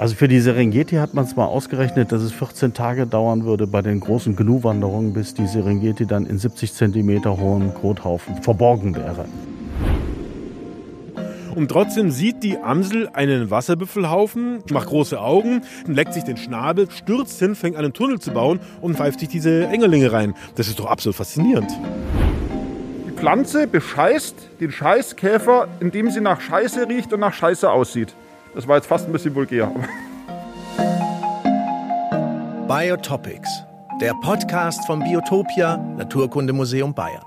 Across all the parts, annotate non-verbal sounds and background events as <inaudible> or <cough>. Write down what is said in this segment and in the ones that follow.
Also für die Serengeti hat man es mal ausgerechnet, dass es 14 Tage dauern würde bei den großen Gnu-Wanderungen, bis die Serengeti dann in 70 Zentimeter hohen Kothaufen verborgen wäre. Und trotzdem sieht die Amsel einen Wasserbüffelhaufen, macht große Augen, leckt sich den Schnabel, stürzt hin, fängt an einen Tunnel zu bauen und pfeift sich diese Engerlinge rein. Das ist doch absolut faszinierend. Die Pflanze bescheißt den Scheißkäfer, indem sie nach Scheiße riecht und nach Scheiße aussieht. Das war jetzt fast ein bisschen vulgär. Biotopics, der Podcast vom Biotopia Naturkundemuseum Bayern.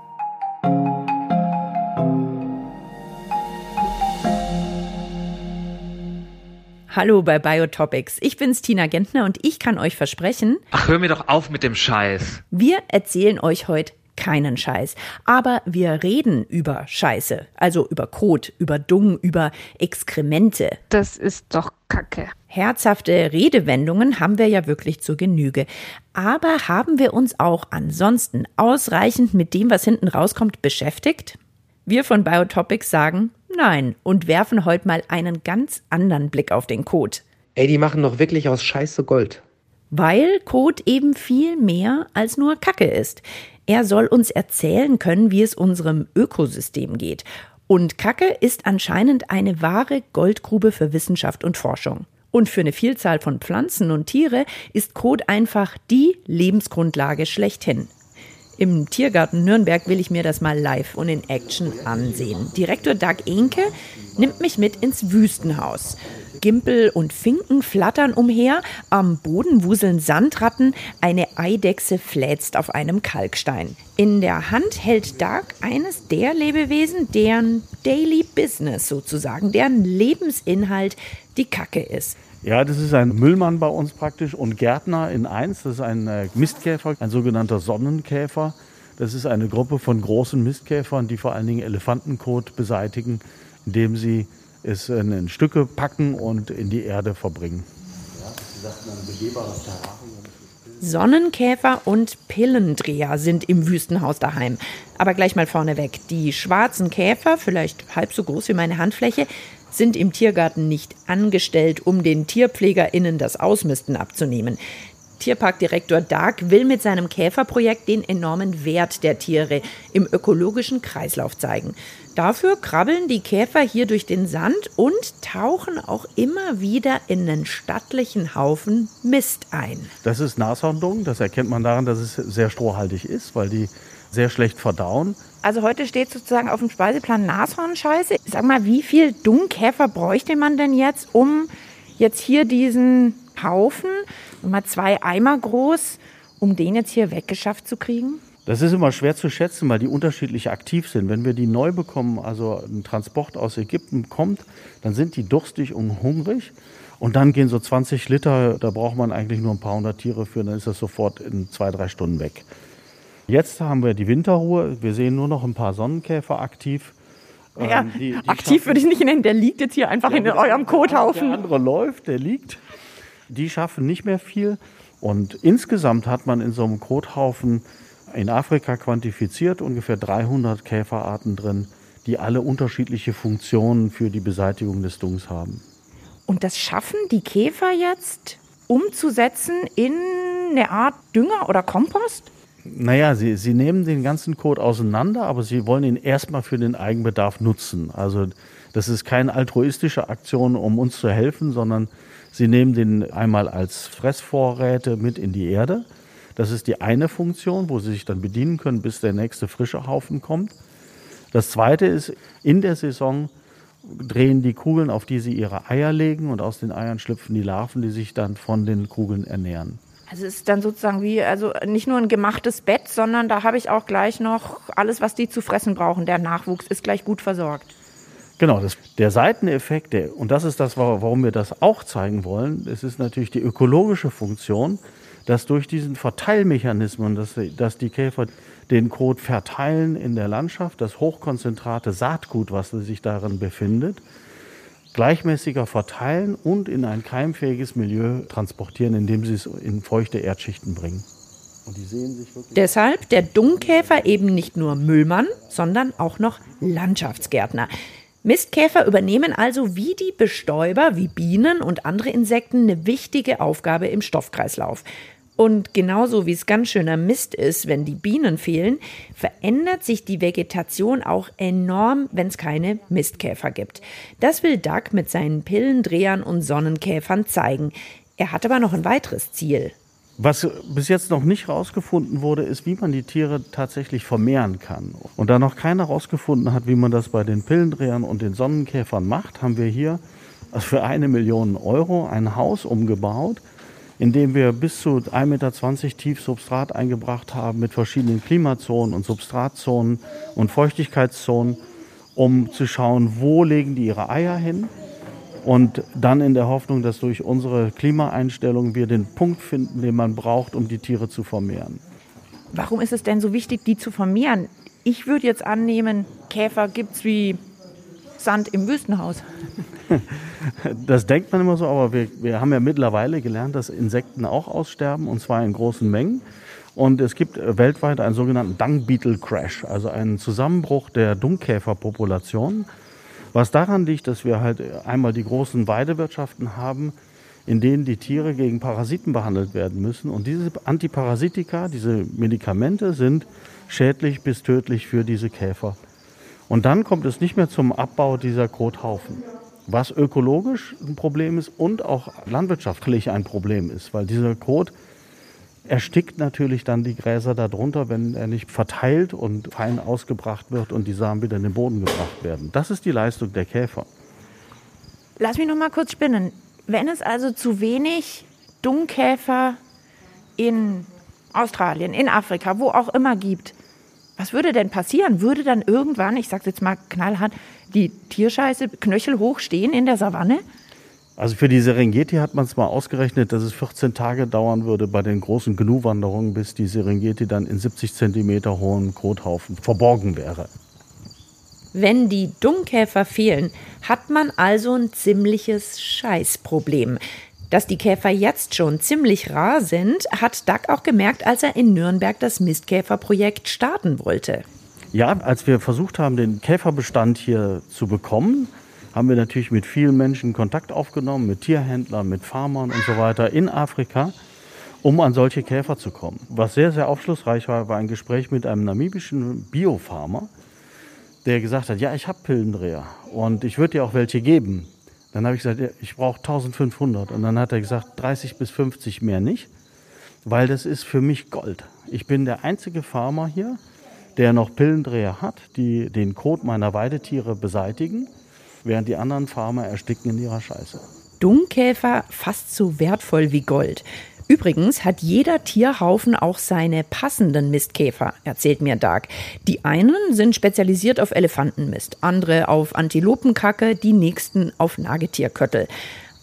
Hallo bei Biotopics. Ich bin's Tina Gentner und ich kann euch versprechen. Ach, hör mir doch auf mit dem Scheiß. Wir erzählen euch heute keinen Scheiß. Aber wir reden über Scheiße. Also über Kot, über Dung, über Exkremente. Das ist doch Kacke. Herzhafte Redewendungen haben wir ja wirklich zur Genüge. Aber haben wir uns auch ansonsten ausreichend mit dem, was hinten rauskommt, beschäftigt? Wir von Biotopics sagen nein und werfen heute mal einen ganz anderen Blick auf den Kot. Ey, die machen doch wirklich aus Scheiße Gold. Weil Kot eben viel mehr als nur Kacke ist. Er soll uns erzählen können, wie es unserem Ökosystem geht. Und Kacke ist anscheinend eine wahre Goldgrube für Wissenschaft und Forschung. Und für eine Vielzahl von Pflanzen und Tiere ist Kot einfach die Lebensgrundlage schlechthin. Im Tiergarten Nürnberg will ich mir das mal live und in Action ansehen. Direktor Doug Enke nimmt mich mit ins Wüstenhaus. Gimpel und Finken flattern umher, am Boden wuseln Sandratten, eine Eidechse fläzt auf einem Kalkstein. In der Hand hält Doug eines der Lebewesen, deren Daily Business sozusagen, deren Lebensinhalt die Kacke ist. Ja, das ist ein Müllmann bei uns praktisch und Gärtner in eins. Das ist ein äh, Mistkäfer, ein sogenannter Sonnenkäfer. Das ist eine Gruppe von großen Mistkäfern, die vor allen Dingen Elefantenkot beseitigen, indem sie es in Stücke packen und in die Erde verbringen. Ja, sie sagten ein begehbares Terrarium. Sonnenkäfer und Pillendreher sind im Wüstenhaus daheim. Aber gleich mal vorneweg. Die schwarzen Käfer, vielleicht halb so groß wie meine Handfläche, sind im Tiergarten nicht angestellt, um den TierpflegerInnen das Ausmisten abzunehmen. Tierparkdirektor Dark will mit seinem Käferprojekt den enormen Wert der Tiere im ökologischen Kreislauf zeigen. Dafür krabbeln die Käfer hier durch den Sand und tauchen auch immer wieder in einen stattlichen Haufen Mist ein. Das ist Nashorndung. Das erkennt man daran, dass es sehr strohhaltig ist, weil die sehr schlecht verdauen. Also heute steht sozusagen auf dem Speiseplan Nashornscheiße. Sag mal, wie viel Dungkäfer bräuchte man denn jetzt, um jetzt hier diesen Haufen, mal zwei Eimer groß, um den jetzt hier weggeschafft zu kriegen? Das ist immer schwer zu schätzen, weil die unterschiedlich aktiv sind. Wenn wir die neu bekommen, also ein Transport aus Ägypten kommt, dann sind die durstig und hungrig. Und dann gehen so 20 Liter, da braucht man eigentlich nur ein paar hundert Tiere für, dann ist das sofort in zwei, drei Stunden weg. Jetzt haben wir die Winterruhe. Wir sehen nur noch ein paar Sonnenkäfer aktiv. Ja, ähm, die, die aktiv würde ich nicht nennen. Der liegt jetzt hier einfach ja, in eurem Kothaufen. Der andere läuft, der liegt. Die schaffen nicht mehr viel. Und insgesamt hat man in so einem Kothaufen in Afrika quantifiziert ungefähr 300 Käferarten drin, die alle unterschiedliche Funktionen für die Beseitigung des Dungs haben. Und das schaffen die Käfer jetzt umzusetzen in eine Art Dünger oder Kompost? Naja, sie, sie nehmen den ganzen Code auseinander, aber sie wollen ihn erstmal für den Eigenbedarf nutzen. Also das ist keine altruistische Aktion, um uns zu helfen, sondern sie nehmen den einmal als Fressvorräte mit in die Erde. Das ist die eine Funktion, wo sie sich dann bedienen können, bis der nächste frische Haufen kommt. Das zweite ist, in der Saison drehen die Kugeln, auf die sie ihre Eier legen und aus den Eiern schlüpfen die Larven, die sich dann von den Kugeln ernähren. Also es ist dann sozusagen wie, also nicht nur ein gemachtes Bett, sondern da habe ich auch gleich noch alles, was die zu fressen brauchen. Der Nachwuchs ist gleich gut versorgt. Genau, das, der Seiteneffekt, der, und das ist das, warum wir das auch zeigen wollen, es ist natürlich die ökologische Funktion, dass durch diesen Verteilmechanismus, dass, dass die Käfer den Kot verteilen in der Landschaft, das hochkonzentrate Saatgut, was sich darin befindet, gleichmäßiger verteilen und in ein keimfähiges Milieu transportieren, indem sie es in feuchte Erdschichten bringen. Deshalb der Dungkäfer eben nicht nur Müllmann, sondern auch noch Landschaftsgärtner. Mistkäfer übernehmen also wie die Bestäuber, wie Bienen und andere Insekten eine wichtige Aufgabe im Stoffkreislauf. Und genauso wie es ganz schöner Mist ist, wenn die Bienen fehlen, verändert sich die Vegetation auch enorm, wenn es keine Mistkäfer gibt. Das will Doug mit seinen Pillendrehern und Sonnenkäfern zeigen. Er hat aber noch ein weiteres Ziel. Was bis jetzt noch nicht herausgefunden wurde, ist, wie man die Tiere tatsächlich vermehren kann. Und da noch keiner herausgefunden hat, wie man das bei den Pillendrehern und den Sonnenkäfern macht, haben wir hier für eine Million Euro ein Haus umgebaut, in dem wir bis zu 1,20 Meter tief Substrat eingebracht haben mit verschiedenen Klimazonen und Substratzonen und Feuchtigkeitszonen, um zu schauen, wo legen die ihre Eier hin und dann in der Hoffnung, dass durch unsere Klimaeinstellung wir den Punkt finden, den man braucht, um die Tiere zu vermehren. Warum ist es denn so wichtig, die zu vermehren? Ich würde jetzt annehmen, Käfer gibt es wie Sand im Wüstenhaus. <laughs> Das denkt man immer so, aber wir, wir haben ja mittlerweile gelernt, dass Insekten auch aussterben und zwar in großen Mengen. Und es gibt weltweit einen sogenannten Dung Beetle Crash, also einen Zusammenbruch der Dungkäferpopulation. Was daran liegt, dass wir halt einmal die großen Weidewirtschaften haben, in denen die Tiere gegen Parasiten behandelt werden müssen. Und diese Antiparasitika, diese Medikamente sind schädlich bis tödlich für diese Käfer. Und dann kommt es nicht mehr zum Abbau dieser Kothaufen, was ökologisch ein Problem ist und auch landwirtschaftlich ein Problem ist, weil dieser Kot erstickt natürlich dann die Gräser darunter, wenn er nicht verteilt und fein ausgebracht wird und die Samen wieder in den Boden gebracht werden. Das ist die Leistung der Käfer. Lass mich noch mal kurz spinnen. Wenn es also zu wenig Dungkäfer in Australien, in Afrika, wo auch immer gibt, was würde denn passieren? Würde dann irgendwann, ich sage jetzt mal knallhart, die Tierscheiße knöchelhoch stehen in der Savanne? Also für die Serengeti hat man es mal ausgerechnet, dass es 14 Tage dauern würde bei den großen Gnu-Wanderungen, bis die Serengeti dann in 70 Zentimeter hohen Kothaufen verborgen wäre. Wenn die Dungkäfer fehlen, hat man also ein ziemliches Scheißproblem. Dass die Käfer jetzt schon ziemlich rar sind, hat Doug auch gemerkt, als er in Nürnberg das Mistkäferprojekt starten wollte. Ja, als wir versucht haben, den Käferbestand hier zu bekommen, haben wir natürlich mit vielen Menschen Kontakt aufgenommen, mit Tierhändlern, mit Farmern und so weiter in Afrika, um an solche Käfer zu kommen. Was sehr, sehr aufschlussreich war, war ein Gespräch mit einem namibischen Biofarmer, der gesagt hat, ja, ich habe Pillendreher und ich würde dir auch welche geben. Dann habe ich gesagt, ja, ich brauche 1500 und dann hat er gesagt, 30 bis 50 mehr nicht, weil das ist für mich Gold. Ich bin der einzige Farmer hier, der noch Pillendreher hat, die den Kot meiner Weidetiere beseitigen während die anderen Farmer ersticken in ihrer Scheiße. Dungkäfer fast so wertvoll wie Gold. Übrigens hat jeder Tierhaufen auch seine passenden Mistkäfer, erzählt mir Doug. Die einen sind spezialisiert auf Elefantenmist, andere auf Antilopenkacke, die nächsten auf Nagetierköttel.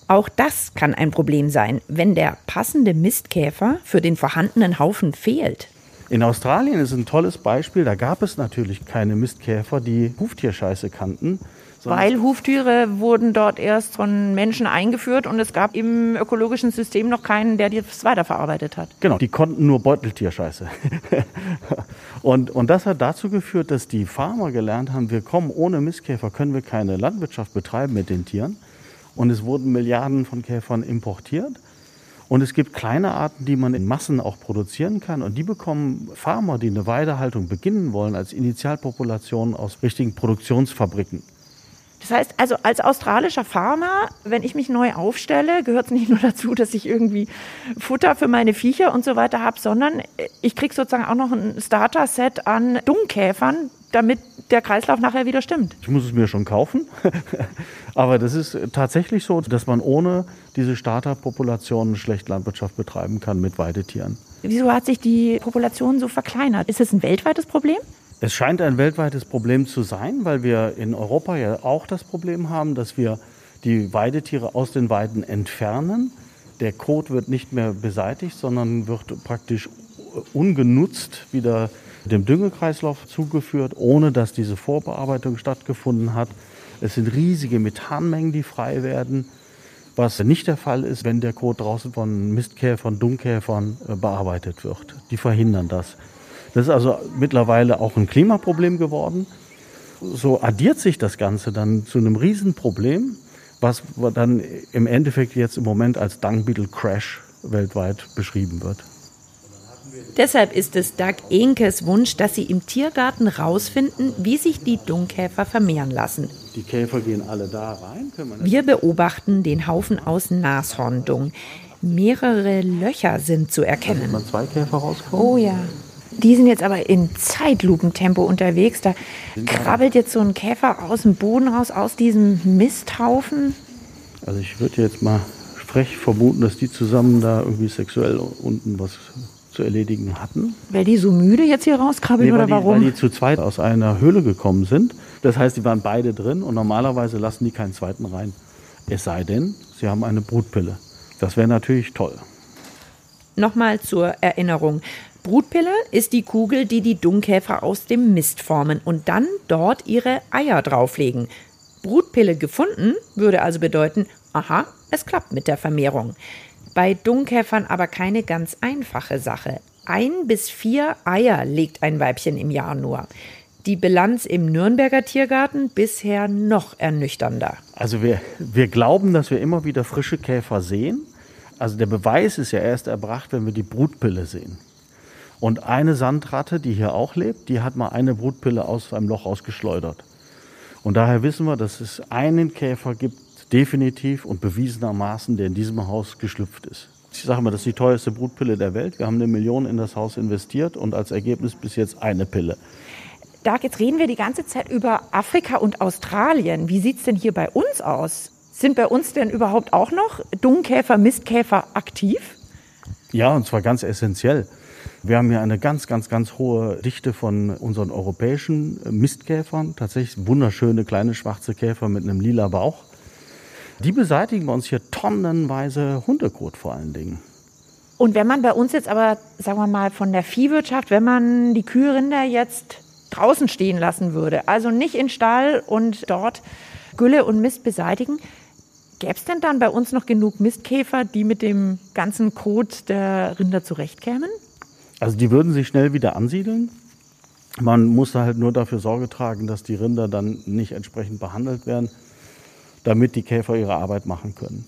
Auch das kann ein Problem sein, wenn der passende Mistkäfer für den vorhandenen Haufen fehlt. In Australien ist ein tolles Beispiel, da gab es natürlich keine Mistkäfer, die Huftierscheiße kannten. Weil Huftiere wurden dort erst von Menschen eingeführt und es gab im ökologischen System noch keinen, der das weiterverarbeitet hat. Genau, die konnten nur Beuteltierscheiße. <laughs> und, und das hat dazu geführt, dass die Farmer gelernt haben, wir kommen ohne Mistkäfer, können wir keine Landwirtschaft betreiben mit den Tieren. Und es wurden Milliarden von Käfern importiert. Und es gibt kleine Arten, die man in Massen auch produzieren kann. Und die bekommen Farmer, die eine Weidehaltung beginnen wollen, als Initialpopulation aus richtigen Produktionsfabriken. Das heißt also, als australischer Farmer, wenn ich mich neu aufstelle, gehört es nicht nur dazu, dass ich irgendwie Futter für meine Viecher und so weiter habe, sondern ich kriege sozusagen auch noch ein Starter-Set an Dungkäfern, damit der Kreislauf nachher wieder stimmt. Ich muss es mir schon kaufen. <laughs> Aber das ist tatsächlich so, dass man ohne diese Starterpopulationen schlecht Landwirtschaft betreiben kann mit Weidetieren. Wieso hat sich die Population so verkleinert? Ist es ein weltweites Problem? Es scheint ein weltweites Problem zu sein, weil wir in Europa ja auch das Problem haben, dass wir die Weidetiere aus den Weiden entfernen. Der Kot wird nicht mehr beseitigt, sondern wird praktisch ungenutzt wieder dem Düngekreislauf zugeführt, ohne dass diese Vorbearbeitung stattgefunden hat. Es sind riesige Methanmengen, die frei werden, was nicht der Fall ist, wenn der Kot draußen von Mistkäfern, Dungkäfern äh, bearbeitet wird. Die verhindern das. Das ist also mittlerweile auch ein Klimaproblem geworden. so addiert sich das Ganze dann zu einem Riesenproblem, was dann im Endeffekt jetzt im Moment als Dung Beetle Crash weltweit beschrieben wird. Deshalb ist es Doug Enkes Wunsch, dass sie im Tiergarten rausfinden, wie sich die Dungkäfer vermehren lassen. Die Käfer gehen alle da rein. Wir beobachten den Haufen aus Nashorndung. Mehrere Löcher sind zu erkennen. Mal zwei Käfer rauskommen. Oh ja. Die sind jetzt aber in Zeitlupentempo unterwegs. Da krabbelt jetzt so ein Käfer aus dem Boden raus, aus diesem Misthaufen. Also ich würde jetzt mal frech vermuten, dass die zusammen da irgendwie sexuell unten was zu erledigen hatten. Weil die so müde jetzt hier rauskrabbeln Nee, oder die, warum? Weil die zu zweit aus einer Höhle gekommen sind. Das heißt, die waren beide drin und normalerweise lassen die keinen zweiten rein. Es sei denn, sie haben eine Brutpille. Das wäre natürlich toll. Nochmal zur Erinnerung. Brutpille ist die Kugel, die die Dungkäfer aus dem Mist formen und dann dort ihre Eier drauflegen. Brutpille gefunden würde also bedeuten, aha, es klappt mit der Vermehrung. Bei Dungkäfern aber keine ganz einfache Sache. Ein bis vier Eier legt ein Weibchen im Jahr nur. Die Bilanz im Nürnberger Tiergarten bisher noch ernüchternder. Also wir, wir glauben, dass wir immer wieder frische Käfer sehen. Also der Beweis ist ja erst erbracht, wenn wir die Brutpille sehen. Und eine Sandratte, die hier auch lebt, die hat mal eine Brutpille aus einem Loch ausgeschleudert. Und daher wissen wir, dass es einen Käfer gibt, definitiv und bewiesenermaßen, der in diesem Haus geschlüpft ist. Ich sage mal, das ist die teuerste Brutpille der Welt. Wir haben eine Million in das Haus investiert und als Ergebnis bis jetzt eine Pille. Dag, jetzt reden wir die ganze Zeit über Afrika und Australien. Wie sieht es denn hier bei uns aus? Sind bei uns denn überhaupt auch noch Dungkäfer, Mistkäfer aktiv? Ja, und zwar ganz essentiell. Wir haben hier eine ganz, ganz, ganz hohe Dichte von unseren europäischen Mistkäfern. Tatsächlich wunderschöne kleine schwarze Käfer mit einem lila Bauch. Die beseitigen bei uns hier tonnenweise Hundekot vor allen Dingen. Und wenn man bei uns jetzt aber, sagen wir mal, von der Viehwirtschaft, wenn man die Kühlrinder jetzt draußen stehen lassen würde, also nicht in Stall und dort Gülle und Mist beseitigen, gäbe es denn dann bei uns noch genug Mistkäfer, die mit dem ganzen Kot der Rinder zurechtkämen? Also die würden sich schnell wieder ansiedeln. Man muss halt nur dafür Sorge tragen, dass die Rinder dann nicht entsprechend behandelt werden, damit die Käfer ihre Arbeit machen können.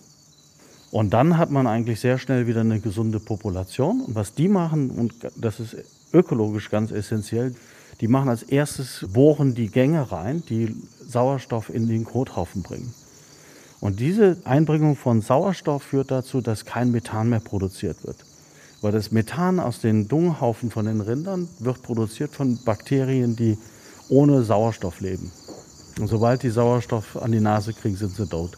Und dann hat man eigentlich sehr schnell wieder eine gesunde Population. Und was die machen, und das ist ökologisch ganz essentiell, die machen als erstes, bohren die Gänge rein, die Sauerstoff in den Kothaufen bringen. Und diese Einbringung von Sauerstoff führt dazu, dass kein Methan mehr produziert wird. Weil das Methan aus den Dunghaufen von den Rindern wird produziert von Bakterien, die ohne Sauerstoff leben. Und sobald die Sauerstoff an die Nase kriegen, sind sie tot.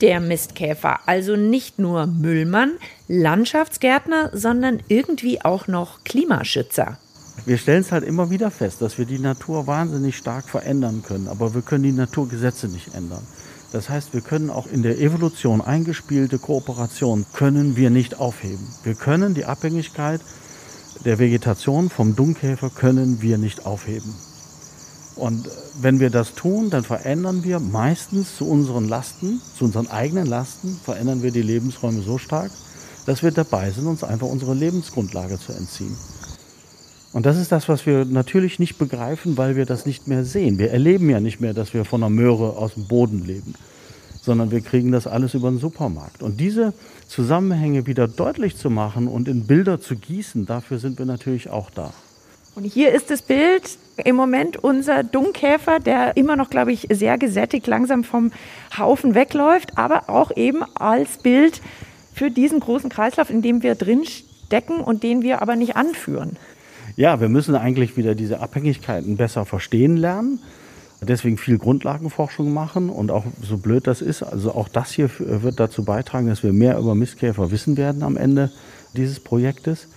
Der Mistkäfer, also nicht nur Müllmann, Landschaftsgärtner, sondern irgendwie auch noch Klimaschützer. Wir stellen es halt immer wieder fest, dass wir die Natur wahnsinnig stark verändern können, aber wir können die Naturgesetze nicht ändern. Das heißt, wir können auch in der Evolution eingespielte Kooperation können wir nicht aufheben. Wir können die Abhängigkeit der Vegetation vom Dungkäfer können wir nicht aufheben. Und wenn wir das tun, dann verändern wir meistens zu unseren Lasten, zu unseren eigenen Lasten, verändern wir die Lebensräume so stark, dass wir dabei sind, uns einfach unsere Lebensgrundlage zu entziehen. Und das ist das, was wir natürlich nicht begreifen, weil wir das nicht mehr sehen. Wir erleben ja nicht mehr, dass wir von einer Möhre aus dem Boden leben, sondern wir kriegen das alles über den Supermarkt. Und diese Zusammenhänge wieder deutlich zu machen und in Bilder zu gießen, dafür sind wir natürlich auch da. Und hier ist das Bild im Moment unser Dungkäfer, der immer noch, glaube ich, sehr gesättigt langsam vom Haufen wegläuft, aber auch eben als Bild für diesen großen Kreislauf, in dem wir drin stecken und den wir aber nicht anführen. Ja, wir müssen eigentlich wieder diese Abhängigkeiten besser verstehen lernen. Deswegen viel Grundlagenforschung machen und auch so blöd das ist, also auch das hier wird dazu beitragen, dass wir mehr über Mistkäfer wissen werden am Ende dieses Projektes,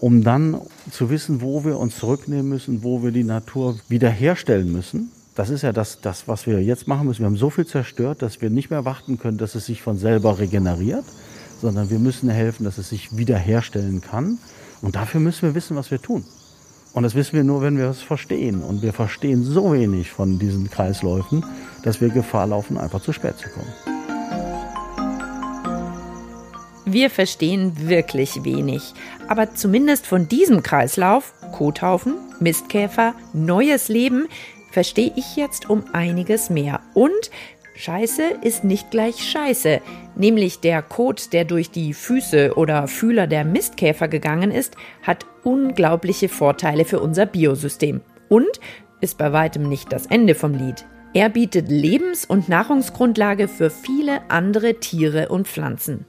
um dann zu wissen, wo wir uns zurücknehmen müssen, wo wir die Natur wiederherstellen müssen. Das ist ja das, das, was wir jetzt machen müssen. Wir haben so viel zerstört, dass wir nicht mehr warten können, dass es sich von selber regeneriert, sondern wir müssen helfen, dass es sich wiederherstellen kann. Und dafür müssen wir wissen, was wir tun. Und das wissen wir nur, wenn wir es verstehen. Und wir verstehen so wenig von diesen Kreisläufen, dass wir Gefahr laufen, einfach zu spät zu kommen. Wir verstehen wirklich wenig. Aber zumindest von diesem Kreislauf, Kothaufen, Mistkäfer, neues Leben, verstehe ich jetzt um einiges mehr. Und Scheiße ist nicht gleich Scheiße. Nämlich der Kot, der durch die Füße oder Fühler der Mistkäfer gegangen ist, hat unglaubliche Vorteile für unser Biosystem. Und ist bei weitem nicht das Ende vom Lied. Er bietet Lebens- und Nahrungsgrundlage für viele andere Tiere und Pflanzen.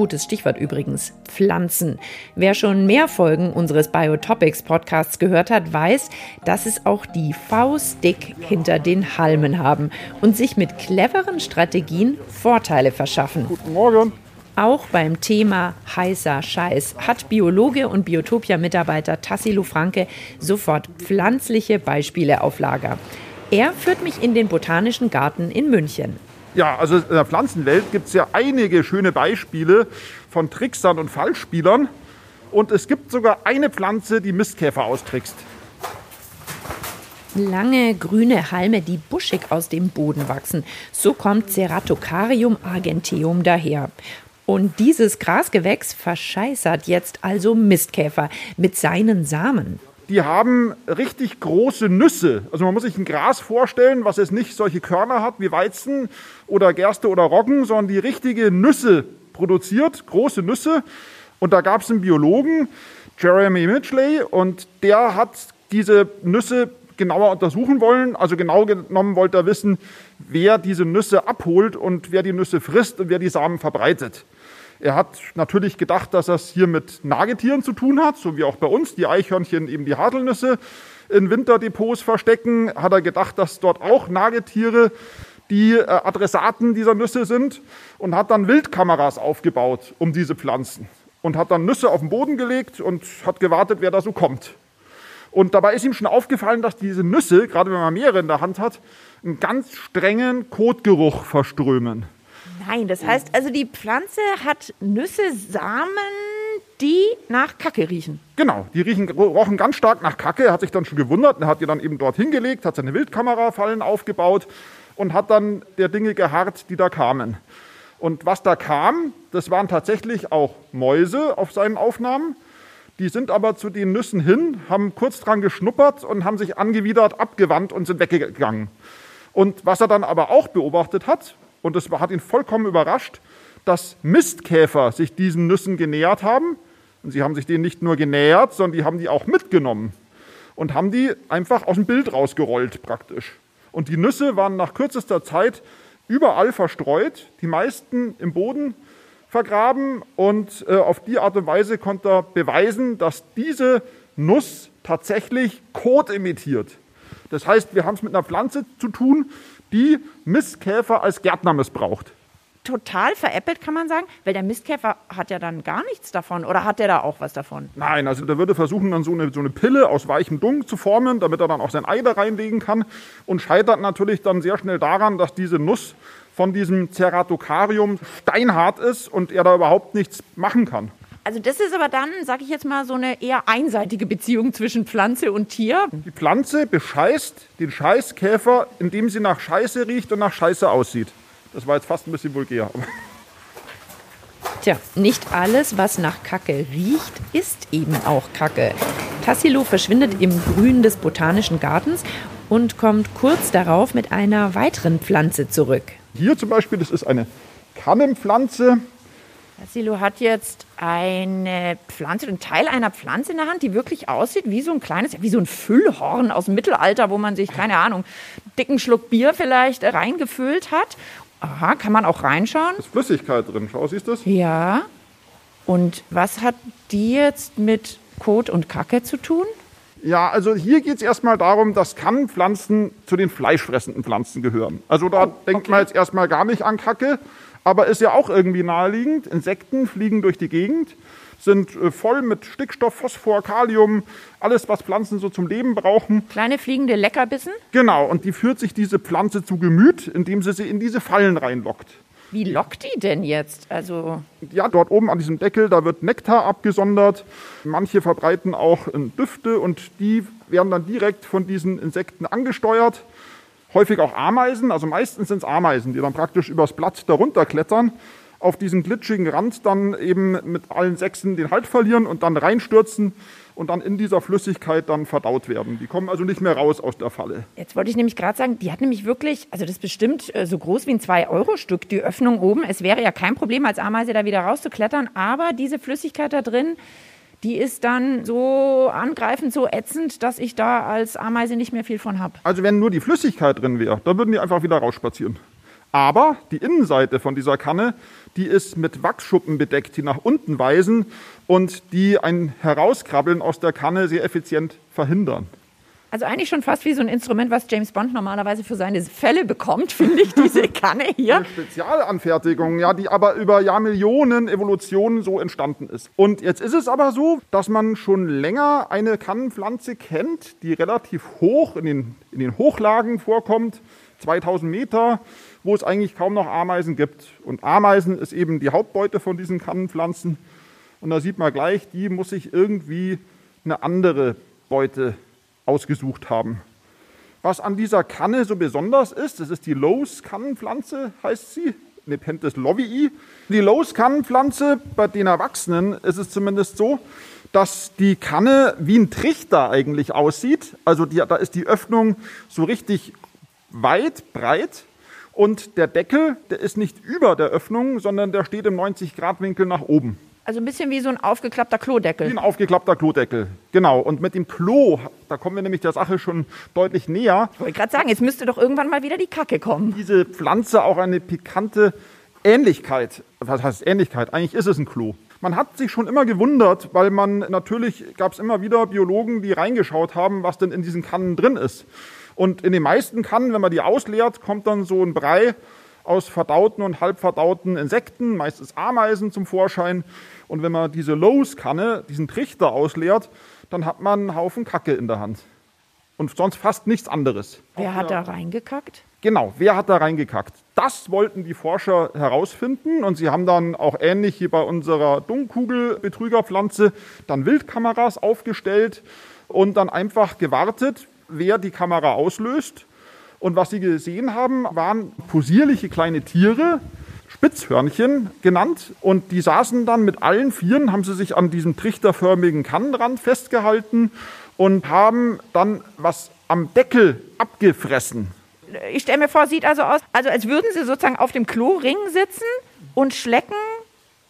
Gutes Stichwort übrigens, Pflanzen. Wer schon mehr Folgen unseres Biotopics Podcasts gehört hat, weiß, dass es auch die Faustdick hinter den Halmen haben und sich mit cleveren Strategien Vorteile verschaffen. Guten Morgen. Auch beim Thema heißer Scheiß hat Biologe und Biotopia-Mitarbeiter Tassilo Franke sofort pflanzliche Beispiele auf Lager. Er führt mich in den Botanischen Garten in München. Ja, also in der Pflanzenwelt gibt es ja einige schöne Beispiele von Tricksern und Fallspielern. Und es gibt sogar eine Pflanze, die Mistkäfer austrickst. Lange grüne Halme, die buschig aus dem Boden wachsen. So kommt Ceratocarium argenteum daher. Und dieses Grasgewächs verscheißert jetzt also Mistkäfer mit seinen Samen. Die haben richtig große Nüsse. Also man muss sich ein Gras vorstellen, was jetzt nicht solche Körner hat wie Weizen oder Gerste oder Roggen, sondern die richtige Nüsse produziert, große Nüsse. Und da gab es einen Biologen, Jeremy Midgley, und der hat diese Nüsse genauer untersuchen wollen. Also genau genommen wollte er wissen, wer diese Nüsse abholt und wer die Nüsse frisst und wer die Samen verbreitet. Er hat natürlich gedacht, dass das hier mit Nagetieren zu tun hat, so wie auch bei uns die Eichhörnchen eben die Haselnüsse in Winterdepots verstecken. Hat er gedacht, dass dort auch Nagetiere die äh, Adressaten dieser Nüsse sind und hat dann Wildkameras aufgebaut um diese Pflanzen und hat dann Nüsse auf den Boden gelegt und hat gewartet, wer da so kommt. Und dabei ist ihm schon aufgefallen, dass diese Nüsse, gerade wenn man mehrere in der Hand hat, einen ganz strengen Kotgeruch verströmen. Nein, das heißt also, die Pflanze hat Nüsse, Samen, die nach Kacke riechen. Genau, die riechen, rochen ganz stark nach Kacke. Hat sich dann schon gewundert. Er hat die dann eben dort hingelegt, hat seine Wildkamerafallen aufgebaut und hat dann der Dinge geharrt, die da kamen. Und was da kam, das waren tatsächlich auch Mäuse auf seinen Aufnahmen. Die sind aber zu den Nüssen hin, haben kurz dran geschnuppert und haben sich angewidert abgewandt und sind weggegangen. Und was er dann aber auch beobachtet hat, und es hat ihn vollkommen überrascht, dass Mistkäfer sich diesen Nüssen genähert haben. Und sie haben sich denen nicht nur genähert, sondern die haben die auch mitgenommen und haben die einfach aus dem Bild rausgerollt praktisch. Und die Nüsse waren nach kürzester Zeit überall verstreut, die meisten im Boden vergraben und äh, auf die Art und Weise konnte er beweisen, dass diese Nuss tatsächlich Kot imitiert. Das heißt, wir haben es mit einer Pflanze zu tun, die Mistkäfer als Gärtner missbraucht. Total veräppelt, kann man sagen, weil der Mistkäfer hat ja dann gar nichts davon. Oder hat der da auch was davon? Nein, also der würde versuchen, dann so eine, so eine Pille aus weichem Dung zu formen, damit er dann auch sein Ei da reinlegen kann. Und scheitert natürlich dann sehr schnell daran, dass diese Nuss von diesem Ceratocarium steinhart ist und er da überhaupt nichts machen kann. Also das ist aber dann, sage ich jetzt mal, so eine eher einseitige Beziehung zwischen Pflanze und Tier. Die Pflanze bescheißt den Scheißkäfer, indem sie nach Scheiße riecht und nach Scheiße aussieht. Das war jetzt fast ein bisschen vulgär. <laughs> Tja, nicht alles, was nach Kacke riecht, ist eben auch Kacke. Tassilo verschwindet im Grün des Botanischen Gartens und kommt kurz darauf mit einer weiteren Pflanze zurück. Hier zum Beispiel, das ist eine Kannenpflanze. Silo hat jetzt eine Pflanze, einen Teil einer Pflanze in der Hand, die wirklich aussieht wie so ein kleines, wie so ein Füllhorn aus dem Mittelalter, wo man sich, keine Ahnung, dicken Schluck Bier vielleicht reingefüllt hat. Aha, kann man auch reinschauen? Da ist Flüssigkeit drin, schau, siehst du das? Ja. Und was hat die jetzt mit Kot und Kacke zu tun? Ja, also hier geht es erstmal darum, dass Kannenpflanzen zu den fleischfressenden Pflanzen gehören. Also da Oh, denkt man jetzt erstmal gar nicht an Kacke, aber ist ja auch irgendwie naheliegend. Insekten fliegen durch die Gegend, sind äh, voll mit Stickstoff, Phosphor, Kalium, alles, was Pflanzen so zum Leben brauchen. Kleine fliegende Leckerbissen? Genau, und die führt sich diese Pflanze zu Gemüt, indem sie sie in diese Fallen reinlockt. Wie lockt die denn jetzt? Also, Ja, dort oben an diesem Deckel, da wird Nektar abgesondert. Manche verbreiten auch Düfte und die werden dann direkt von diesen Insekten angesteuert. Häufig auch Ameisen, also meistens sind es Ameisen, die dann praktisch übers Blatt darunter klettern, auf diesen glitschigen Rand dann eben mit allen Sechsen den Halt verlieren und dann reinstürzen und dann in dieser Flüssigkeit dann verdaut werden. Die kommen also nicht mehr raus aus der Falle. Jetzt wollte ich nämlich gerade sagen, die hat nämlich wirklich, also das ist bestimmt äh, so groß wie ein 2-Euro-Stück, die Öffnung oben. Es wäre ja kein Problem, als Ameise da wieder rauszuklettern, aber diese Flüssigkeit da drin, die ist dann so angreifend, so ätzend, dass ich da als Ameise nicht mehr viel von habe. Also wenn nur die Flüssigkeit drin wäre, dann würden die einfach wieder rausspazieren. Aber die Innenseite von dieser Kanne, die ist mit Wachsschuppen bedeckt, die nach unten weisen und die ein Herauskrabbeln aus der Kanne sehr effizient verhindern. Also eigentlich schon fast wie so ein Instrument, was James Bond normalerweise für seine Fälle bekommt, <laughs> finde ich, diese Kanne hier. Eine Spezialanfertigung, ja, die aber über Jahrmillionen Evolutionen so entstanden ist. Und jetzt ist es aber so, dass man schon länger eine Kannenpflanze kennt, die relativ hoch in den, in den Hochlagen vorkommt, 2000 Meter, wo es eigentlich kaum noch Ameisen gibt. Und Ameisen ist eben die Hauptbeute von diesen Kannenpflanzen. Und da sieht man gleich, die muss sich irgendwie eine andere Beute ausgesucht haben. Was an dieser Kanne so besonders ist, das ist die Lowe's-Kannenpflanze, heißt sie, Nepenthes lovii. Die Lowe's-Kannenpflanze, bei den Erwachsenen ist es zumindest so, dass die Kanne wie ein Trichter eigentlich aussieht. Also die, da ist die Öffnung so richtig weit, breit und der Deckel, der ist nicht über der Öffnung, sondern der steht im 90-Grad-Winkel nach oben. Also ein bisschen wie so ein aufgeklappter Klodeckel. Wie ein aufgeklappter Klodeckel, genau. Und mit dem Klo, da kommen wir nämlich der Sache schon deutlich näher. Ich wollte gerade sagen, jetzt müsste doch irgendwann mal wieder die Kacke kommen. Diese Pflanze auch eine pikante Ähnlichkeit. Was heißt Ähnlichkeit? Eigentlich ist es ein Klo. Man hat sich schon immer gewundert, weil man natürlich gab es immer wieder Biologen, die reingeschaut haben, was denn in diesen Kannen drin ist. Und in den meisten Kannen, wenn man die ausleert, kommt dann so ein Brei aus verdauten und halbverdauten Insekten, meistens Ameisen zum Vorschein. Und wenn man diese Lowe's-Kanne, diesen Trichter ausleert, dann hat man einen Haufen Kacke in der Hand. Und sonst fast nichts anderes. Wer hat da reingekackt? Genau, wer hat da reingekackt? Das wollten die Forscher herausfinden und sie haben dann auch ähnlich wie bei unserer Dunkelkugel-Betrügerpflanze dann Wildkameras aufgestellt und dann einfach gewartet, wer die Kamera auslöst. Und was sie gesehen haben, waren posierliche kleine Tiere, Spitzhörnchen genannt. Und die saßen dann mit allen Vieren, haben sie sich an diesem trichterförmigen Kannenrand festgehalten und haben dann was am Deckel abgefressen. Ich stelle mir vor, sieht also aus, also als würden sie sozusagen auf dem Kloring sitzen und schlecken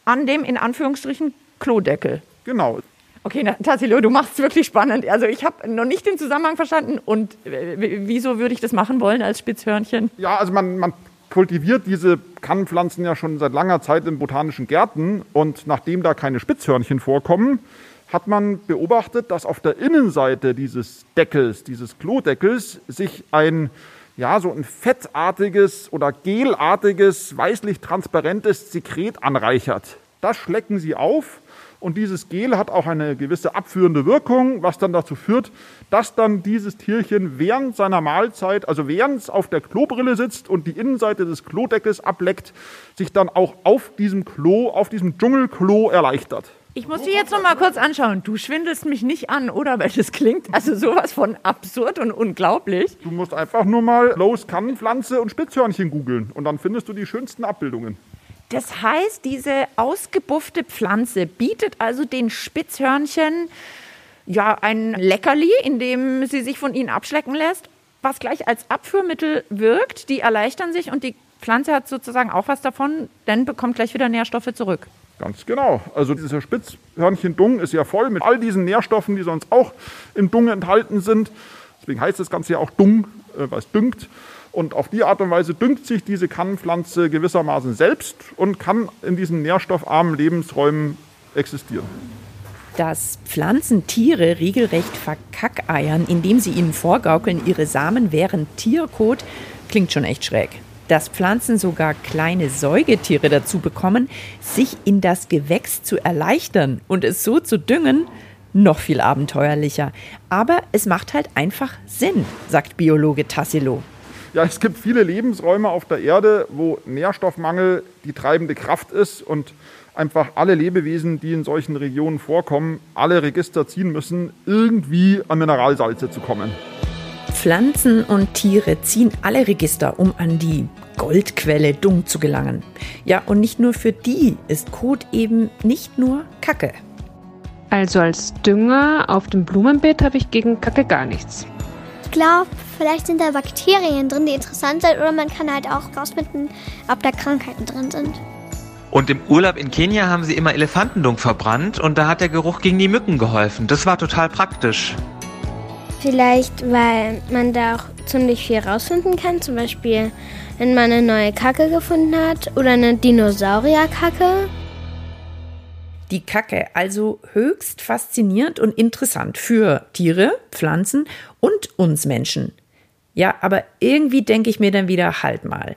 an dem in Anführungsstrichen Klodeckel. Genau. Okay, Tassilo, du machst es wirklich spannend. Also ich habe noch nicht den Zusammenhang verstanden. Und wieso würde ich das machen wollen als Spitzhörnchen? Ja, also man, man kultiviert diese Kannenpflanzen ja schon seit langer Zeit in botanischen Gärten. Und nachdem da keine Spitzhörnchen vorkommen, hat man beobachtet, dass auf der Innenseite dieses Deckels, dieses Klodeckels, sich ein ja, so ein fettartiges oder gelartiges, weißlich transparentes Sekret anreichert. Das schlecken sie auf und dieses Gel hat auch eine gewisse abführende Wirkung, was dann dazu führt, dass dann dieses Tierchen während seiner Mahlzeit, also während es auf der Klobrille sitzt und die Innenseite des Klodeckels ableckt, sich dann auch auf diesem Klo, auf diesem Dschungelklo erleichtert. Ich muss die jetzt noch mal kurz anschauen. Du schwindelst mich nicht an, oder? Weil das klingt also sowas von absurd und unglaublich. Du musst einfach nur mal Lowe's Kannenpflanze und Spitzhörnchen googeln und dann findest du die schönsten Abbildungen. Das heißt, diese ausgebuffte Pflanze bietet also den Spitzhörnchen ja ein Leckerli, in dem sie sich von ihnen abschlecken lässt, was gleich als Abführmittel wirkt. Die erleichtern sich und die Pflanze hat sozusagen auch was davon, denn bekommt gleich wieder Nährstoffe zurück. Ganz genau. Also dieser Spitzhörnchen-Dung ist ja voll mit all diesen Nährstoffen, die sonst auch im Dung enthalten sind. Deswegen heißt das Ganze ja auch Dung, äh, weil es düngt. Und auf die Art und Weise düngt sich diese Kannenpflanze gewissermaßen selbst und kann in diesen nährstoffarmen Lebensräumen existieren. Dass Pflanzen Tiere regelrecht verkackeiern, indem sie ihnen vorgaukeln, ihre Samen wären Tierkot, klingt schon echt schräg dass Pflanzen sogar kleine Säugetiere dazu bekommen, sich in das Gewächs zu erleichtern und es so zu düngen, noch viel abenteuerlicher. Aber es macht halt einfach Sinn, sagt Biologe Tassilo. Ja, es gibt viele Lebensräume auf der Erde, wo Nährstoffmangel die treibende Kraft ist und einfach alle Lebewesen, die in solchen Regionen vorkommen, alle Register ziehen müssen, irgendwie an Mineralsalze zu kommen. Pflanzen und Tiere ziehen alle Register, um an die Goldquelle Dung zu gelangen. Ja, und nicht nur für die ist Kot eben nicht nur Kacke. Also als Dünger auf dem Blumenbeet habe ich gegen Kacke gar nichts. Ich glaube, vielleicht sind da Bakterien drin, die interessant sind, oder man kann halt auch rausfinden, ob da Krankheiten drin sind. Und im Urlaub in Kenia haben sie immer Elefantendung verbrannt und da hat der Geruch gegen die Mücken geholfen. Das war total praktisch. Vielleicht, weil man da auch ziemlich viel rausfinden kann. Zum Beispiel, wenn man eine neue Kacke gefunden hat oder eine Dinosaurierkacke. Die Kacke also höchst faszinierend und interessant für Tiere, Pflanzen und uns Menschen. Ja, aber irgendwie denke ich mir dann wieder, halt mal.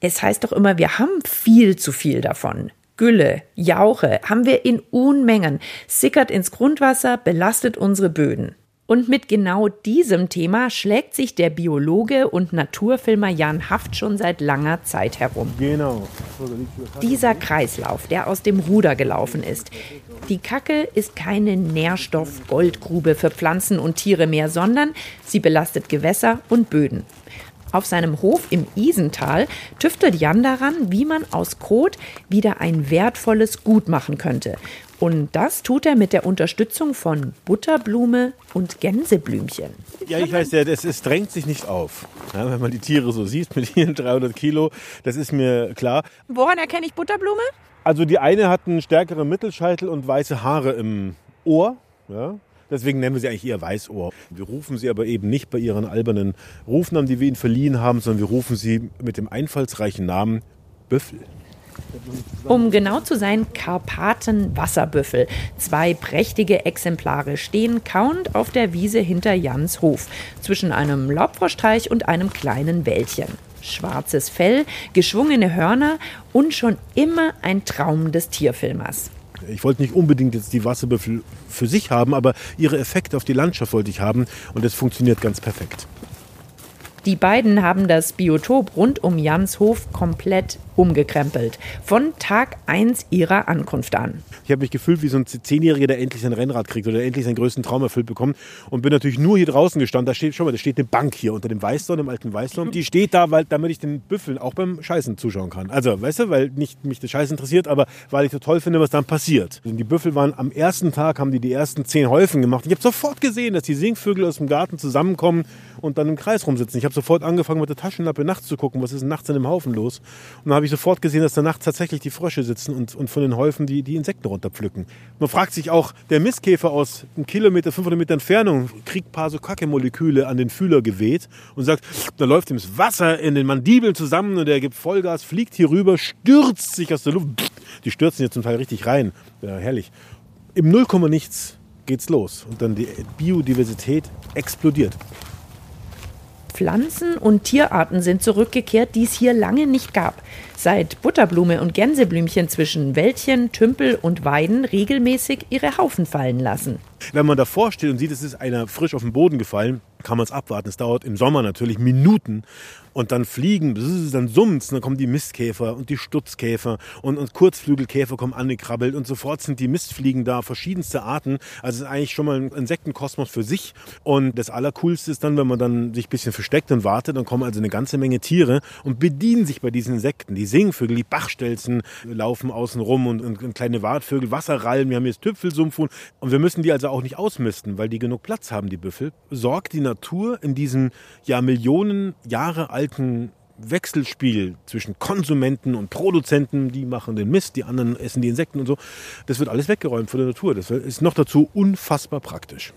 Es heißt doch immer, wir haben viel zu viel davon. Gülle, Jauche haben wir in Unmengen, sickert ins Grundwasser, belastet unsere Böden. Und mit genau diesem Thema schlägt sich der Biologe und Naturfilmer Jan Haft schon seit langer Zeit herum. Genau. Dieser Kreislauf, der aus dem Ruder gelaufen ist. Die Kacke ist keine Nährstoff-Goldgrube für Pflanzen und Tiere mehr, sondern sie belastet Gewässer und Böden. Auf seinem Hof im Isental tüftelt Jan daran, wie man aus Kot wieder ein wertvolles Gut machen könnte. Und das tut er mit der Unterstützung von Butterblume und Gänseblümchen. Ja, ich weiß ja, es, es drängt sich nicht auf. Ja, wenn man die Tiere so sieht mit ihren <laughs> 300 Kilo, das ist mir klar. Woran erkenne ich Butterblume? Also die eine hat einen stärkeren Mittelscheitel und weiße Haare im Ohr. Ja. Deswegen nennen wir sie eigentlich eher Weißohr. Wir rufen sie aber eben nicht bei ihren albernen Rufnamen, die wir ihnen verliehen haben, sondern wir rufen sie mit dem einfallsreichen Namen Büffel. Um genau zu sein, Karpaten-Wasserbüffel. Zwei prächtige Exemplare stehen kauend auf der Wiese hinter Jans Hof, zwischen einem Laubfroschteich und einem kleinen Wäldchen. Schwarzes Fell, geschwungene Hörner und schon immer ein Traum des Tierfilmers. Ich wollte nicht unbedingt jetzt die Wasserbüffel für sich haben, aber ihre Effekte auf die Landschaft wollte ich haben und das funktioniert ganz perfekt. Die beiden haben das Biotop rund um Jans Hof komplett umgekrempelt. Von Tag 1 ihrer Ankunft an. Ich habe mich gefühlt wie so ein Zehnjähriger, der endlich sein Rennrad kriegt oder endlich seinen größten Traum erfüllt bekommt. Und bin natürlich nur hier draußen gestanden. Da steht schon mal, da steht eine Bank hier unter dem Weißdorn, dem alten Weißdorn. Die steht da, weil, damit ich den Büffeln auch beim Scheißen zuschauen kann. Also, weißt du, weil nicht mich das Scheiß interessiert, aber weil ich so toll finde, was dann passiert. Und die Büffel waren am ersten Tag, haben die die ersten zehn Häufen gemacht. Ich habe sofort gesehen, dass die Singvögel aus dem Garten zusammenkommen und dann im Kreis rumsitzen. Ich sofort angefangen, mit der Taschenlampe nachts zu gucken, was ist nachts in dem Haufen los. Und dann habe ich sofort gesehen, dass da nachts tatsächlich die Frösche sitzen und, und von den Häufen die, die Insekten runterpflücken. Man fragt sich auch, der Mistkäfer aus einem Kilometer, 500 Meter Entfernung kriegt ein paar so Kacke-Moleküle an den Fühler geweht und sagt, da läuft ihm das Wasser in den Mandibeln zusammen und er gibt Vollgas, fliegt hier rüber, stürzt sich aus der Luft. Die stürzen hier zum Teil richtig rein. Ja, herrlich. Im Nullkomma nichts geht's los und dann die Biodiversität explodiert. Pflanzen und Tierarten sind zurückgekehrt, die es hier lange nicht gab. Seit Butterblume und Gänseblümchen zwischen Wäldchen, Tümpel und Weiden regelmäßig ihre Haufen fallen lassen. Wenn man davor steht und sieht, es ist einer frisch auf den Boden gefallen, kann man es abwarten. Es dauert im Sommer natürlich Minuten und dann fliegen, dann summt dann kommen die Mistkäfer und die Stutzkäfer und, und Kurzflügelkäfer kommen angekrabbelt und sofort sind die Mistfliegen da, verschiedenste Arten. Also es ist eigentlich schon mal ein Insektenkosmos für sich. Und das Allercoolste ist dann, wenn man dann sich ein bisschen versteckt und wartet, dann kommen also eine ganze Menge Tiere und bedienen sich bei diesen Insekten. Die Singvögel, die Bachstelzen laufen außen rum und, und, und kleine Wartvögel, Wasserrallen, wir haben jetzt Tüpfelsumpfhuhn und wir müssen die also auch nicht ausmisten, weil die genug Platz haben, die Büffel. Sorgt die Natur in diesem ja Millionen Jahre alten Wechselspiel zwischen Konsumenten und Produzenten, die machen den Mist, die anderen essen die Insekten und so. Das wird alles weggeräumt von der Natur. Das ist noch dazu unfassbar praktisch.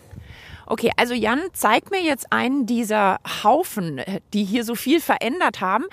Okay, also Jan, zeig mir jetzt einen dieser Haufen, die hier so viel verändert haben.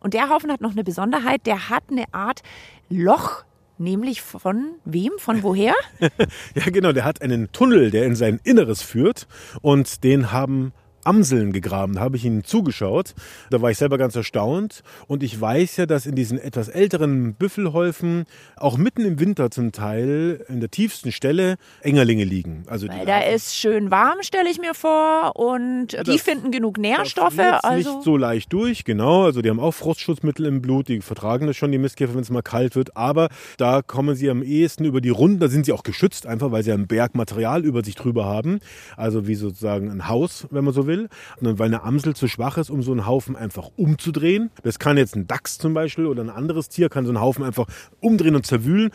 Und der Haufen hat noch eine Besonderheit, der hat eine Art Loch Nämlich von wem? Von woher? <laughs> ja, genau. Der hat einen Tunnel, der in sein Inneres führt. Und den haben Amseln gegraben. Da habe ich ihnen zugeschaut. Da war ich selber ganz erstaunt. Und ich weiß ja, dass in diesen etwas älteren Büffelhäufen auch mitten im Winter zum Teil in der tiefsten Stelle Engerlinge liegen. Also Weil da ist schön warm, stelle ich mir vor. Und die finden genug Nährstoffe. Das also nicht so leicht durch, genau. Also die haben auch Frostschutzmittel im Blut. Die vertragen das schon, die Mistkäfer, wenn es mal kalt wird. Aber da kommen sie am ehesten über die Runden. Da sind sie auch geschützt, einfach weil sie ein Bergmaterial über sich drüber haben. Also wie sozusagen ein Haus, wenn man so will. Amsel, und weil eine Amsel zu schwach ist, um so einen Haufen einfach umzudrehen. Das kann jetzt ein Dachs zum Beispiel oder ein anderes Tier, kann so einen Haufen einfach umdrehen und zerwühlen.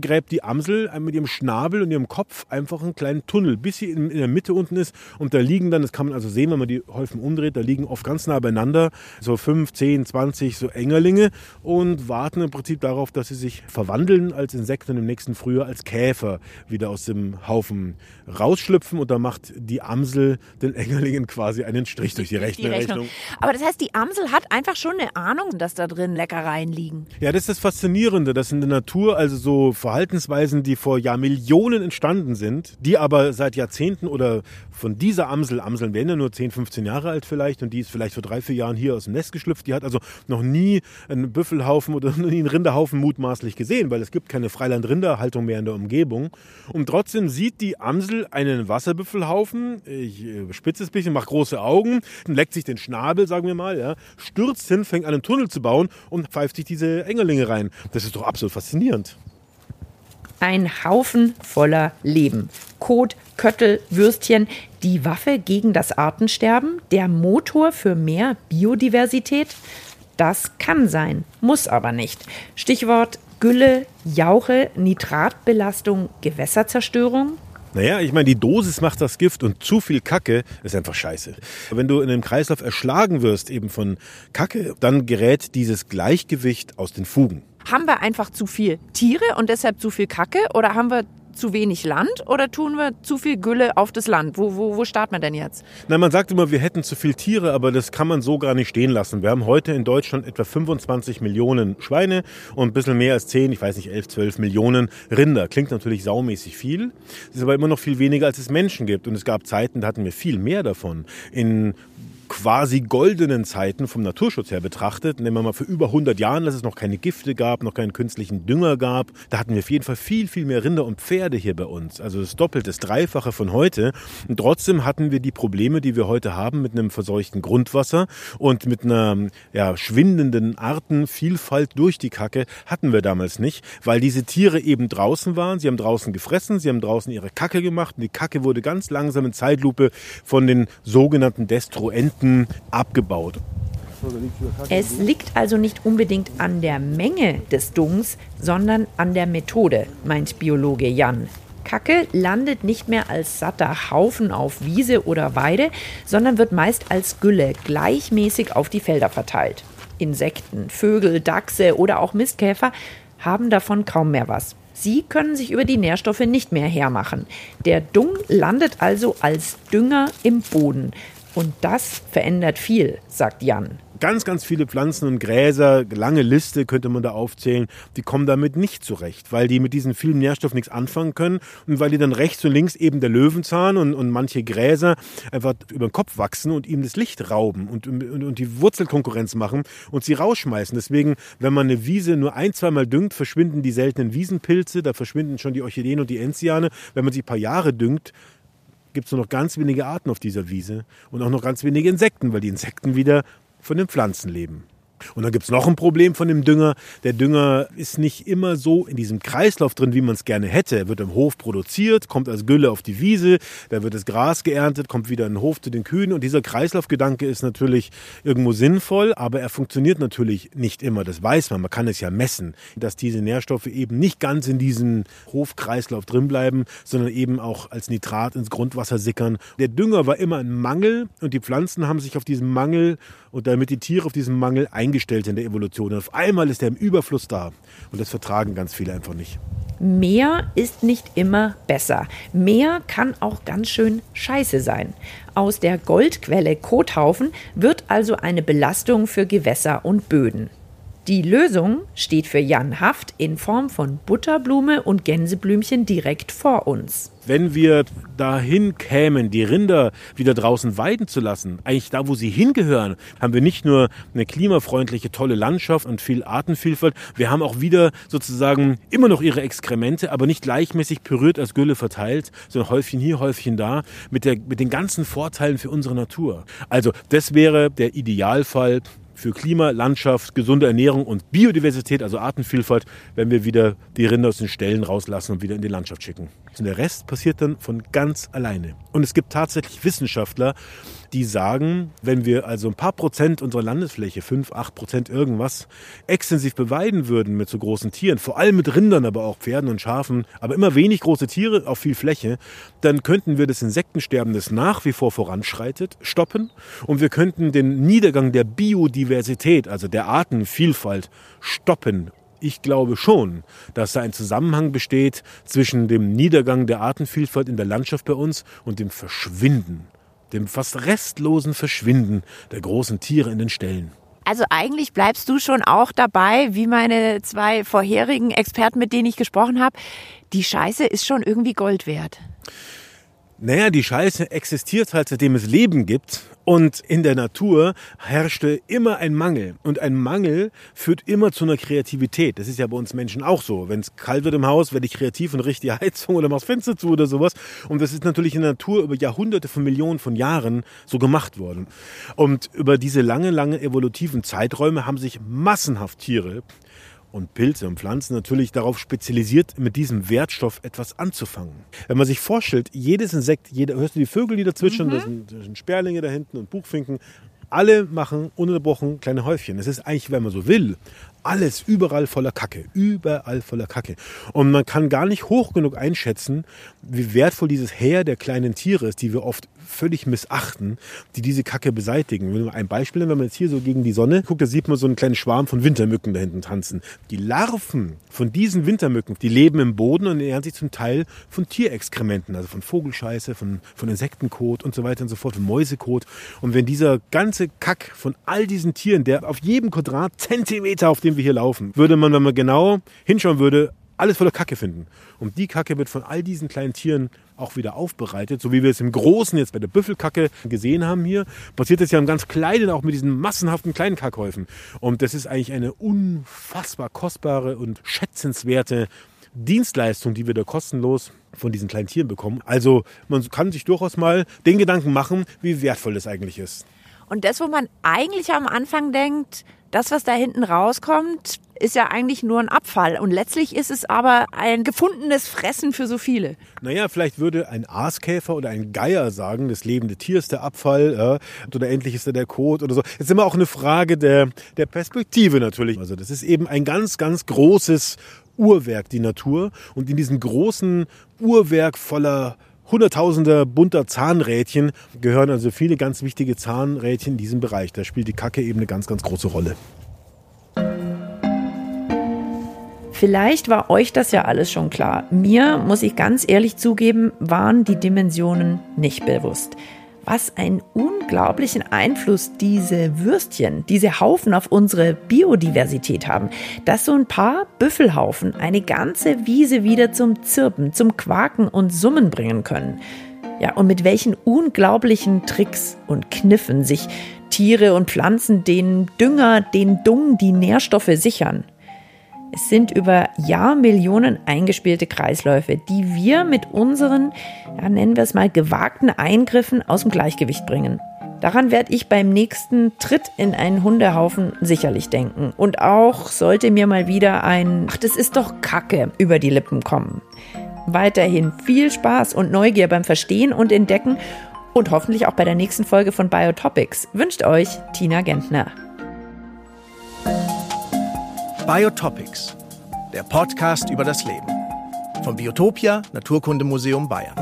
Gräbt die Amsel mit ihrem Schnabel und ihrem Kopf einfach einen kleinen Tunnel, bis sie in, in der Mitte unten ist. Und da liegen dann, das kann man also sehen, wenn man die Häufen umdreht, da liegen oft ganz nah beieinander so 5, 10, 20 so Engerlinge und warten im Prinzip darauf, dass sie sich verwandeln als Insekten im nächsten Frühjahr als Käfer wieder aus dem Haufen rausschlüpfen und da macht die Amsel den Engerlingen quasi einen Strich durch die, die Rechnung. Aber das heißt, die Amsel hat einfach schon eine Ahnung, dass da drin Leckereien liegen. Ja, das ist das Faszinierende, dass in der Natur also so Verhaltensweisen, die vor Jahrmillionen entstanden sind, die aber seit Jahrzehnten oder von dieser Amsel, Amseln werden ja nur 10, 15 Jahre alt vielleicht und die ist vielleicht vor drei, vier Jahren hier aus dem Nest geschlüpft, die hat also noch nie einen Büffelhaufen oder <laughs> nie einen Rinderhaufen mutmaßlich gesehen, weil es gibt keine Freiland-Rinderhaltung mehr in der Umgebung. Und trotzdem sieht die Amsel einen Wasserbüffelhaufen, ich äh, spitze es ein bisschen, macht große Augen, leckt sich den Schnabel, sagen wir mal, ja, stürzt hin, fängt an, einen Tunnel zu bauen und pfeift sich diese Engerlinge rein. Das ist doch absolut faszinierend. Ein Haufen voller Leben. Kot, Köttel, Würstchen, die Waffe gegen das Artensterben, der Motor für mehr Biodiversität. Das kann sein, muss aber nicht. Stichwort Gülle, Jauche, Nitratbelastung, Gewässerzerstörung. Naja, ich meine, die Dosis macht das Gift und zu viel Kacke ist einfach scheiße. Wenn du in einem Kreislauf erschlagen wirst eben von Kacke, dann gerät dieses Gleichgewicht aus den Fugen. Haben wir einfach zu viel Tiere und deshalb zu viel Kacke oder haben wir zu wenig Land oder tun wir zu viel Gülle auf das Land? Wo, wo, wo starten wir denn jetzt? Nein, man sagt immer, wir hätten zu viel Tiere, aber das kann man so gar nicht stehen lassen. Wir haben heute in Deutschland etwa 25 Millionen Schweine und ein bisschen mehr als 10, ich weiß nicht, 11, 12 Millionen Rinder. Klingt natürlich saumäßig viel, ist aber immer noch viel weniger, als es Menschen gibt. Und es gab Zeiten, da hatten wir viel mehr davon. In quasi goldenen Zeiten vom Naturschutz her betrachtet, nehmen wir mal für über 100 Jahren, dass es noch keine Gifte gab, noch keinen künstlichen Dünger gab, da hatten wir auf jeden Fall viel, viel mehr Rinder und Pferde hier bei uns. Also das Doppelte, das Dreifache von heute. Und trotzdem hatten wir die Probleme, die wir heute haben mit einem verseuchten Grundwasser und mit einer ja, schwindenden Artenvielfalt durch die Kacke hatten wir damals nicht, weil diese Tiere eben draußen waren. Sie haben draußen gefressen, sie haben draußen ihre Kacke gemacht und die Kacke wurde ganz langsam in Zeitlupe von den sogenannten Destruenten Produkten abgebaut. Es liegt also nicht unbedingt an der Menge des Dungs, sondern an der Methode, meint Biologe Jan. Kacke landet nicht mehr als satter Haufen auf Wiese oder Weide, sondern wird meist als Gülle gleichmäßig auf die Felder verteilt. Insekten, Vögel, Dachse oder auch Mistkäfer haben davon kaum mehr was. Sie können sich über die Nährstoffe nicht mehr hermachen. Der Dung landet also als Dünger im Boden. Und das verändert viel, sagt Jan. Ganz, ganz viele Pflanzen und Gräser, lange Liste könnte man da aufzählen, die kommen damit nicht zurecht, weil die mit diesen vielen Nährstoffen nichts anfangen können und weil die dann rechts und links eben der Löwenzahn und, und manche Gräser einfach über den Kopf wachsen und ihm das Licht rauben und, und, und die Wurzelkonkurrenz machen und sie rausschmeißen. Deswegen, wenn man eine Wiese nur ein, zweimal düngt, verschwinden die seltenen Wiesenpilze, da verschwinden schon die Orchideen und die Enziane. Wenn man sie ein paar Jahre düngt, gibt es nur noch ganz wenige Arten auf dieser Wiese und auch noch ganz wenige Insekten, weil die Insekten wieder von den Pflanzen leben. Und dann gibt es noch ein Problem von dem Dünger. Der Dünger ist nicht immer so in diesem Kreislauf drin, wie man es gerne hätte. Er wird im Hof produziert, kommt als Gülle auf die Wiese, da wird das Gras geerntet, kommt wieder in den Hof zu den Kühen. Und dieser Kreislaufgedanke ist natürlich irgendwo sinnvoll, aber er funktioniert natürlich nicht immer. Das weiß man, man kann es ja messen, dass diese Nährstoffe eben nicht ganz in diesem Hofkreislauf drin bleiben, sondern eben auch als Nitrat ins Grundwasser sickern. Der Dünger war immer ein Mangel und die Pflanzen haben sich auf diesen Mangel und damit die Tiere auf diesen Mangel eingestellt in der Evolution. Und auf einmal ist er im Überfluss da. Und das vertragen ganz viele einfach nicht. Mehr ist nicht immer besser. Mehr kann auch ganz schön scheiße sein. Aus der Goldquelle Kothaufen wird also eine Belastung für Gewässer und Böden. Die Lösung steht für Jan Haft in Form von Butterblume und Gänseblümchen direkt vor uns. Wenn wir dahin kämen, die Rinder wieder draußen weiden zu lassen, eigentlich da, wo sie hingehören, haben wir nicht nur eine klimafreundliche, tolle Landschaft und viel Artenvielfalt, wir haben auch wieder sozusagen immer noch ihre Exkremente, aber nicht gleichmäßig püriert als Gülle verteilt, sondern Häufchen hier, Häufchen da, mit, der, mit den ganzen Vorteilen für unsere Natur. Also das wäre der Idealfall für Klima, Landschaft, gesunde Ernährung und Biodiversität, also Artenvielfalt, wenn wir wieder die Rinder aus den Ställen rauslassen und wieder in die Landschaft schicken. Und der Rest passiert dann von ganz alleine. Und es gibt tatsächlich Wissenschaftler, die sagen, wenn wir also ein paar Prozent unserer Landesfläche, fünf, acht Prozent irgendwas, extensiv beweiden würden mit so großen Tieren, vor allem mit Rindern, aber auch Pferden und Schafen, aber immer wenig große Tiere auf viel Fläche, dann könnten wir das Insektensterben, das nach wie vor voranschreitet, stoppen und wir könnten den Niedergang der Biodiversität, also der Artenvielfalt, stoppen. Ich glaube schon, dass da ein Zusammenhang besteht zwischen dem Niedergang der Artenvielfalt in der Landschaft bei uns und dem Verschwinden, dem fast restlosen Verschwinden der großen Tiere in den Ställen. Also eigentlich bleibst du schon auch dabei, wie meine zwei vorherigen Experten, mit denen ich gesprochen habe. Die Scheiße ist schon irgendwie Gold wert. Naja, die Scheiße existiert halt, seitdem es Leben gibt. Und in der Natur herrschte immer ein Mangel. Und ein Mangel führt immer zu einer Kreativität. Das ist ja bei uns Menschen auch so. Wenn es kalt wird im Haus, werde ich kreativ und richte die <laughs> Heizung oder mach's Fenster zu oder sowas. Und das ist natürlich in der Natur über Jahrhunderte von Millionen von Jahren so gemacht worden. Und über diese lange, lange evolutiven Zeiträume haben sich massenhaft Tiere und Pilze und Pflanzen natürlich darauf spezialisiert, mit diesem Wertstoff etwas anzufangen. Wenn man sich vorstellt, jedes Insekt, jeder, hörst du die Vögel, die da zwitschern, mhm. da, sind, da sind Sperlinge da hinten und Buchfinken, alle machen ununterbrochen kleine Häufchen. Es ist eigentlich, wenn man so will, alles überall voller Kacke, überall voller Kacke. Und man kann gar nicht hoch genug einschätzen, wie wertvoll dieses Heer der kleinen Tiere ist, die wir oft völlig missachten, die diese Kacke beseitigen. Ein Beispiel, wenn man jetzt hier so gegen die Sonne guckt, da sieht man so einen kleinen Schwarm von Wintermücken da hinten tanzen. Die Larven von diesen Wintermücken, die leben im Boden und ernähren sich zum Teil von Tierexkrementen, also von Vogelscheiße, von, von Insektenkot und so weiter und so fort, von Mäusekot. Und wenn dieser ganze Kack von all diesen Tieren, der auf jedem Quadratzentimeter, auf dem wir hier laufen, würde man, wenn man genau hinschauen würde, alles voller Kacke finden. Und die Kacke wird von all diesen kleinen Tieren auch wieder aufbereitet, so wie wir es im Großen jetzt bei der Büffelkacke gesehen haben hier, passiert es ja im ganz Kleinen auch mit diesen massenhaften kleinen Kackhäufen. Und das ist eigentlich eine unfassbar kostbare und schätzenswerte Dienstleistung, die wir da kostenlos von diesen kleinen Tieren bekommen. Also man kann sich durchaus mal den Gedanken machen, wie wertvoll das eigentlich ist. Und das, wo man eigentlich am Anfang denkt, das, was da hinten rauskommt, ist ja eigentlich nur ein Abfall. Und letztlich ist es aber ein gefundenes Fressen für so viele. Naja, vielleicht würde ein Aaskäfer oder ein Geier sagen, das lebende Tier ist der Abfall äh, oder endlich ist er der Kot oder so. Das ist immer auch eine Frage der, der Perspektive natürlich. Also das ist eben ein ganz, ganz großes Uhrwerk, die Natur. Und in diesem großen Uhrwerk voller Hunderttausender bunter Zahnrädchen gehören also viele ganz wichtige Zahnrädchen in diesem Bereich. Da spielt die Kacke eben eine ganz, ganz große Rolle. Vielleicht war euch das ja alles schon klar. Mir, muss ich ganz ehrlich zugeben, waren die Dimensionen nicht bewusst was einen unglaublichen Einfluss diese Würstchen, diese Haufen auf unsere Biodiversität haben. Dass so ein paar Büffelhaufen eine ganze Wiese wieder zum Zirpen, zum Quaken und Summen bringen können. Ja, und mit welchen unglaublichen Tricks und Kniffen sich Tiere und Pflanzen den Dünger, den Dung, die Nährstoffe sichern. Es sind über Jahrmillionen eingespielte Kreisläufe, die wir mit unseren, ja, nennen wir es mal, gewagten Eingriffen aus dem Gleichgewicht bringen. Daran werde ich beim nächsten Tritt in einen Hundehaufen sicherlich denken. Und auch sollte mir mal wieder ein, ach, das ist doch Kacke, über die Lippen kommen. Weiterhin viel Spaß und Neugier beim Verstehen und Entdecken und hoffentlich auch bei der nächsten Folge von Biotopics wünscht euch Tina Gentner. Biotopics, der Podcast über das Leben. Vom Biotopia Naturkundemuseum Bayern.